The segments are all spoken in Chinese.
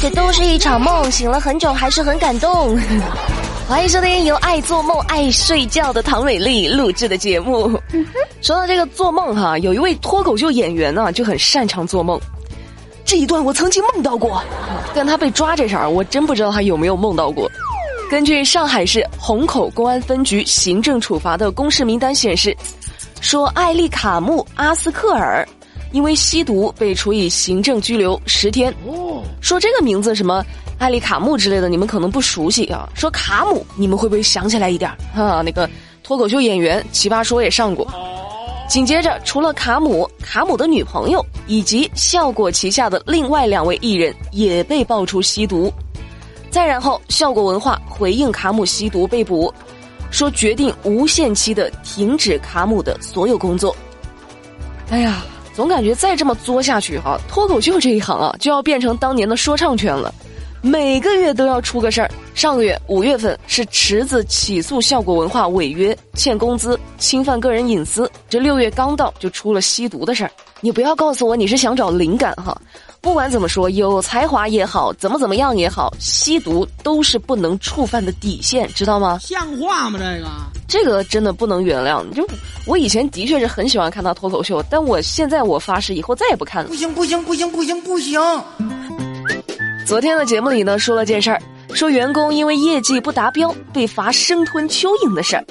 这都是一场梦，醒了很久还是很感动。欢迎收听由爱做梦、爱睡觉的唐美丽录制的节目。说到这个做梦哈，有一位脱口秀演员呢就很擅长做梦。这一段我曾经梦到过，但他被抓这事儿，我真不知道他有没有梦到过。根据上海市虹口公安分局行政处罚的公示名单显示，说艾丽卡穆阿斯克尔。因为吸毒被处以行政拘留十天。说这个名字什么艾丽卡姆之类的，你们可能不熟悉啊。说卡姆，你们会不会想起来一点啊？那个脱口秀演员奇葩说也上过。紧接着，除了卡姆，卡姆的女朋友以及效果旗下的另外两位艺人也被爆出吸毒。再然后，效果文化回应卡姆吸毒被捕，说决定无限期的停止卡姆的所有工作。哎呀。总感觉再这么作下去哈，脱口秀这一行啊，就要变成当年的说唱圈了，每个月都要出个事儿。上个月五月份是池子起诉效果文化违约、欠工资、侵犯个人隐私，这六月刚到就出了吸毒的事儿。你不要告诉我你是想找灵感哈。不管怎么说，有才华也好，怎么怎么样也好，吸毒都是不能触犯的底线，知道吗？像话吗？这个，这个真的不能原谅。就我以前的确是很喜欢看他脱口秀，但我现在我发誓以后再也不看了。不行不行不行不行不行！昨天的节目里呢，说了件事儿，说员工因为业绩不达标被罚生吞蚯蚓的事儿。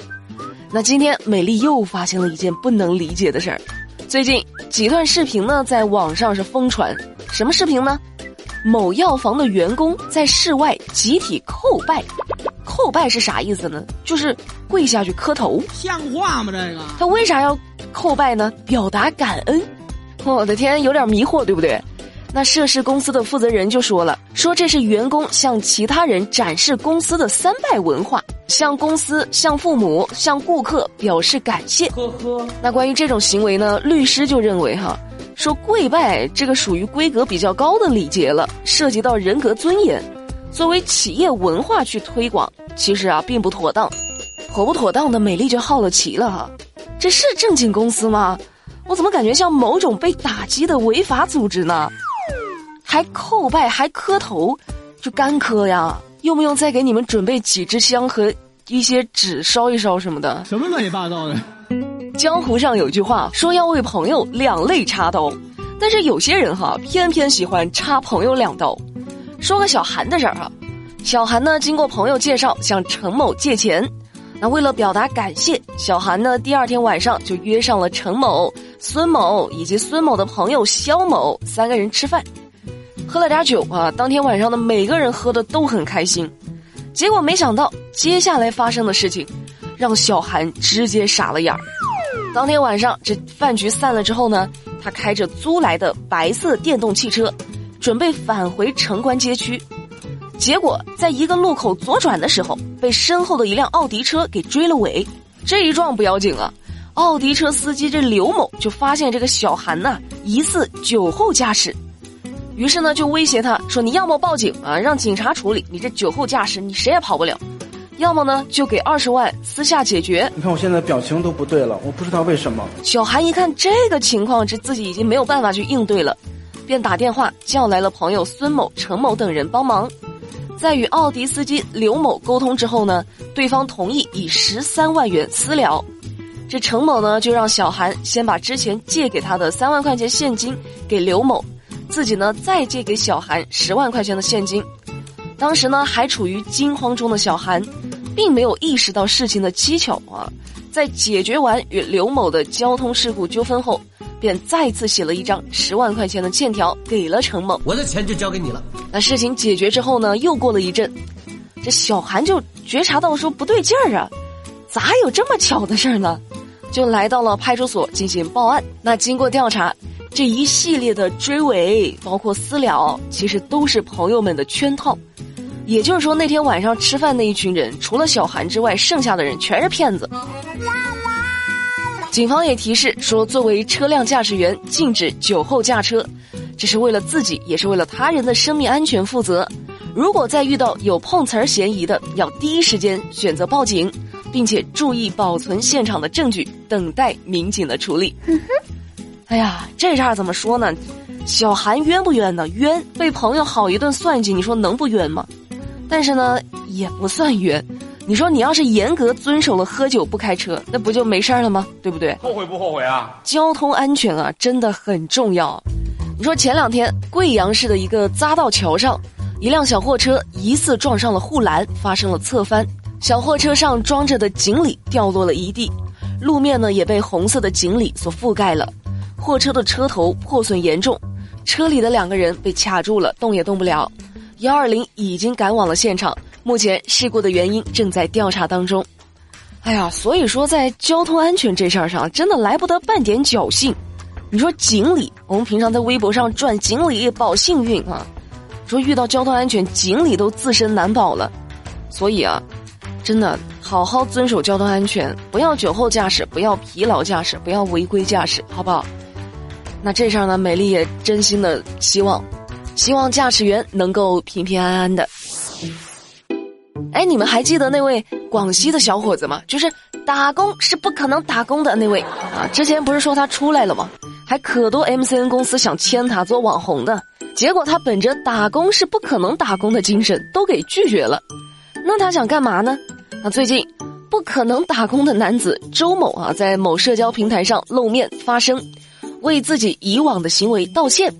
那今天美丽又发现了一件不能理解的事儿。最近几段视频呢，在网上是疯传。什么视频呢？某药房的员工在室外集体叩拜，叩拜是啥意思呢？就是跪下去磕头。像话吗？这个他为啥要叩拜呢？表达感恩。我的天，有点迷惑，对不对？那涉事公司的负责人就说了，说这是员工向其他人展示公司的三拜文化，向公司、向父母、向顾客表示感谢。呵呵。那关于这种行为呢，律师就认为哈。说跪拜这个属于规格比较高的礼节了，涉及到人格尊严，作为企业文化去推广，其实啊并不妥当。妥不妥当的美丽就好了奇了哈，这是正经公司吗？我怎么感觉像某种被打击的违法组织呢？还叩拜还磕头，就干磕呀？用不用再给你们准备几支香和一些纸烧一烧什么的？什么乱七八糟的？江湖上有句话说要为朋友两肋插刀，但是有些人哈偏偏喜欢插朋友两刀。说个小韩的事儿哈，小韩呢经过朋友介绍向陈某借钱，那为了表达感谢，小韩呢第二天晚上就约上了陈某、孙某以及孙某的朋友肖某三个人吃饭，喝了点酒啊，当天晚上的每个人喝的都很开心，结果没想到接下来发生的事情，让小韩直接傻了眼儿。当天晚上，这饭局散了之后呢，他开着租来的白色电动汽车，准备返回城关街区。结果在一个路口左转的时候，被身后的一辆奥迪车给追了尾。这一撞不要紧啊，奥迪车司机这刘某就发现这个小韩呐疑似酒后驾驶，于是呢就威胁他说：“你要么报警啊，让警察处理，你这酒后驾驶，你谁也跑不了。”要么呢，就给二十万私下解决。你看我现在表情都不对了，我不知道为什么。小韩一看这个情况，这自己已经没有办法去应对了，便打电话叫来了朋友孙某、陈某等人帮忙。在与奥迪司机刘某沟通之后呢，对方同意以十三万元私了。这陈某呢，就让小韩先把之前借给他的三万块钱现金给刘某，自己呢再借给小韩十万块钱的现金。当时呢，还处于惊慌中的小韩。并没有意识到事情的蹊跷啊！在解决完与刘某的交通事故纠纷后，便再次写了一张十万块钱的欠条给了陈某。我的钱就交给你了。那事情解决之后呢？又过了一阵，这小韩就觉察到说不对劲儿啊，咋有这么巧的事儿呢？就来到了派出所进行报案。那经过调查，这一系列的追尾，包括私了，其实都是朋友们的圈套。也就是说，那天晚上吃饭那一群人，除了小韩之外，剩下的人全是骗子。警方也提示说，作为车辆驾驶员，禁止酒后驾车，这是为了自己，也是为了他人的生命安全负责。如果再遇到有碰瓷儿嫌疑的，要第一时间选择报警，并且注意保存现场的证据，等待民警的处理。哎呀，这事儿怎么说呢？小韩冤不冤呢？冤，被朋友好一顿算计，你说能不冤吗？但是呢，也不算冤。你说你要是严格遵守了喝酒不开车，那不就没事儿了吗？对不对？后悔不后悔啊？交通安全啊，真的很重要。你说前两天贵阳市的一个匝道桥上，一辆小货车疑似撞上了护栏，发生了侧翻，小货车上装着的锦鲤掉落了一地，路面呢也被红色的锦鲤所覆盖了，货车的车头破损严重，车里的两个人被卡住了，动也动不了。幺二零已经赶往了现场。目前事故的原因正在调查当中。哎呀，所以说在交通安全这事儿上，真的来不得半点侥幸。你说锦鲤，我们平常在微博上转锦鲤保幸运啊，说遇到交通安全，锦鲤都自身难保了。所以啊，真的好好遵守交通安全，不要酒后驾驶，不要疲劳驾驶，不要违规驾驶，好不好？那这事儿呢，美丽也真心的希望，希望驾驶员能够平平安安的。哎，你们还记得那位广西的小伙子吗？就是打工是不可能打工的那位啊！之前不是说他出来了吗？还可多 MCN 公司想签他做网红的，结果他本着打工是不可能打工的精神，都给拒绝了。那他想干嘛呢？那最近，不可能打工的男子周某啊，在某社交平台上露面发声，为自己以往的行为道歉，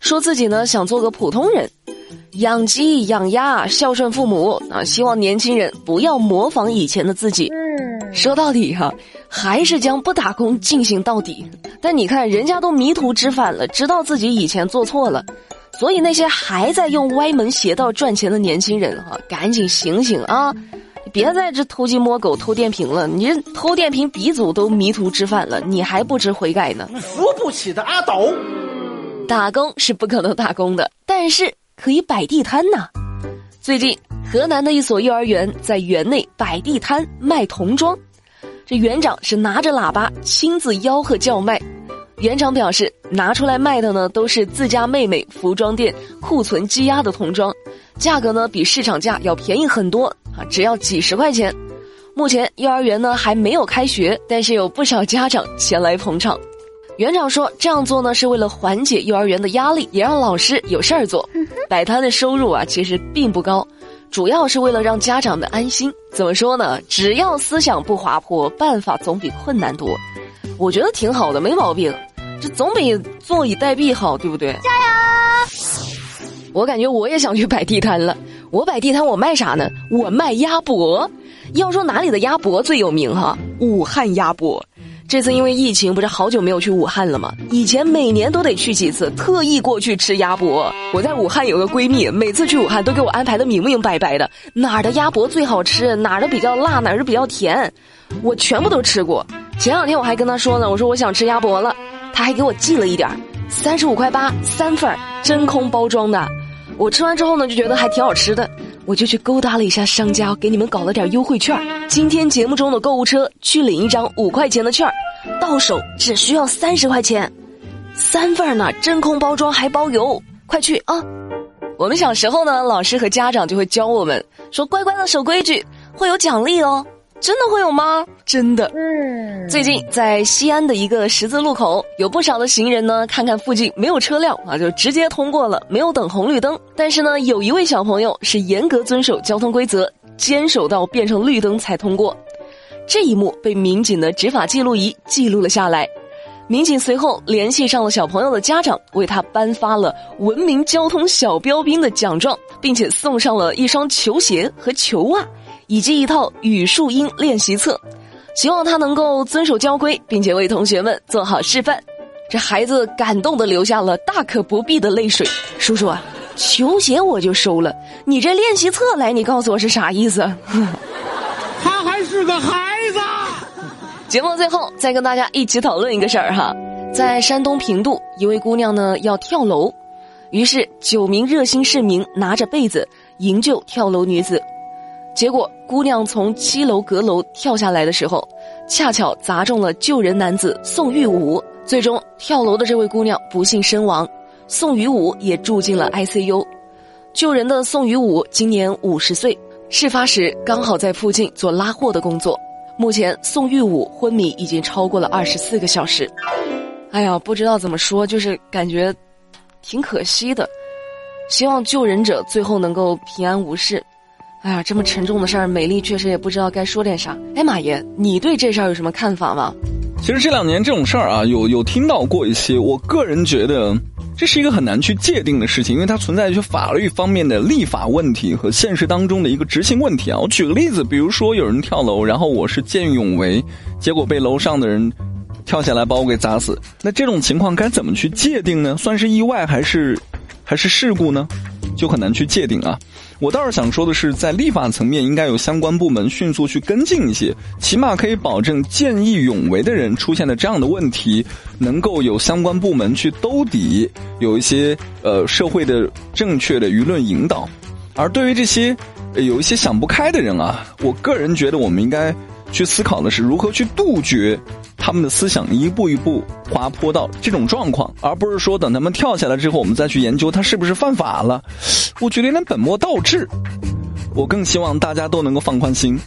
说自己呢想做个普通人。养鸡养鸭，孝顺父母啊！希望年轻人不要模仿以前的自己。说到底哈，还是将不打工进行到底。但你看，人家都迷途知返了，知道自己以前做错了，所以那些还在用歪门邪道赚钱的年轻人哈，赶紧醒醒啊！别在这偷鸡摸狗、偷电瓶了。你这偷电瓶鼻祖都迷途知返了，你还不知悔改呢？扶不起的阿斗，打工是不可能打工的，但是。可以摆地摊呐！最近河南的一所幼儿园在园内摆地摊卖童装，这园长是拿着喇叭亲自吆喝叫卖。园长表示，拿出来卖的呢都是自家妹妹服装店库存积压的童装，价格呢比市场价要便宜很多啊，只要几十块钱。目前幼儿园呢还没有开学，但是有不少家长前来捧场。园长说：“这样做呢，是为了缓解幼儿园的压力，也让老师有事儿做。摆摊的收入啊，其实并不高，主要是为了让家长们安心。怎么说呢？只要思想不滑坡，办法总比困难多。我觉得挺好的，没毛病。这总比坐以待毙好，对不对？加油！我感觉我也想去摆地摊了。我摆地摊，我卖啥呢？我卖鸭脖。要说哪里的鸭脖最有名哈？武汉鸭脖。”这次因为疫情，不是好久没有去武汉了吗？以前每年都得去几次，特意过去吃鸭脖。我在武汉有个闺蜜，每次去武汉都给我安排的明明白白的，哪儿的鸭脖最好吃，哪儿的比较辣，哪儿的比较甜，我全部都吃过。前两天我还跟她说呢，我说我想吃鸭脖了，她还给我寄了一点儿，三十五块八三份儿，真空包装的。我吃完之后呢，就觉得还挺好吃的。我就去勾搭了一下商家，给你们搞了点优惠券。今天节目中的购物车去领一张五块钱的券，到手只需要三十块钱，三份呢，真空包装还包邮，快去啊！我们小时候呢，老师和家长就会教我们说，乖乖的守规矩，会有奖励哦。真的会有吗？真的。嗯。最近在西安的一个十字路口，有不少的行人呢，看看附近没有车辆啊，就直接通过了，没有等红绿灯。但是呢，有一位小朋友是严格遵守交通规则，坚守到变成绿灯才通过。这一幕被民警的执法记录仪记录了下来。民警随后联系上了小朋友的家长，为他颁发了文明交通小标兵的奖状，并且送上了一双球鞋和球袜。以及一套语数英练习册，希望他能够遵守交规，并且为同学们做好示范。这孩子感动的流下了大可不必的泪水。叔叔啊，球鞋我就收了，你这练习册来，你告诉我是啥意思？他还是个孩子。节目最后再跟大家一起讨论一个事儿哈，在山东平度，一位姑娘呢要跳楼，于是九名热心市民拿着被子营救跳楼女子。结果，姑娘从七楼阁楼跳下来的时候，恰巧砸中了救人男子宋玉武，最终跳楼的这位姑娘不幸身亡，宋玉武也住进了 ICU。救人的宋玉武今年五十岁，事发时刚好在附近做拉货的工作。目前，宋玉武昏迷已经超过了二十四个小时。哎呀，不知道怎么说，就是感觉挺可惜的。希望救人者最后能够平安无事。哎呀，这么沉重的事儿，美丽确实也不知道该说点啥。哎，马爷，你对这事儿有什么看法吗？其实这两年这种事儿啊，有有听到过一些。我个人觉得，这是一个很难去界定的事情，因为它存在一些法律方面的立法问题和现实当中的一个执行问题啊。我举个例子，比如说有人跳楼，然后我是见义勇为，结果被楼上的人跳下来把我给砸死，那这种情况该怎么去界定呢？算是意外还是还是事故呢？就很难去界定啊。我倒是想说的是，在立法层面，应该有相关部门迅速去跟进一些，起码可以保证见义勇为的人出现的这样的问题，能够有相关部门去兜底，有一些呃社会的正确的舆论引导。而对于这些有一些想不开的人啊，我个人觉得我们应该去思考的是如何去杜绝。他们的思想一步一步滑坡到这种状况，而不是说等他们跳下来之后，我们再去研究他是不是犯法了。我觉得有点本末倒置。我更希望大家都能够放宽心，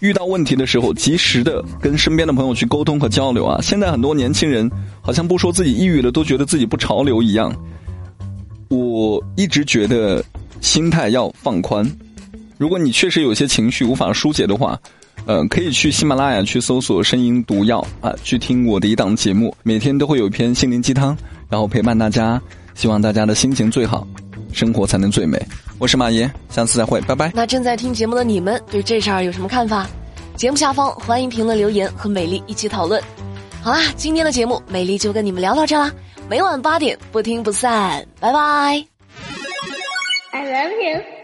遇到问题的时候，及时的跟身边的朋友去沟通和交流啊。现在很多年轻人好像不说自己抑郁了，都觉得自己不潮流一样。我一直觉得心态要放宽。如果你确实有些情绪无法疏解的话。呃，可以去喜马拉雅去搜索“声音毒药”啊，去听我的一档节目，每天都会有一篇心灵鸡汤，然后陪伴大家。希望大家的心情最好，生活才能最美。我是马爷，下次再会，拜拜。那正在听节目的你们对这事儿有什么看法？节目下方欢迎评论留言和美丽一起讨论。好啦，今天的节目美丽就跟你们聊到这啦，每晚八点不听不散，拜拜。I love you.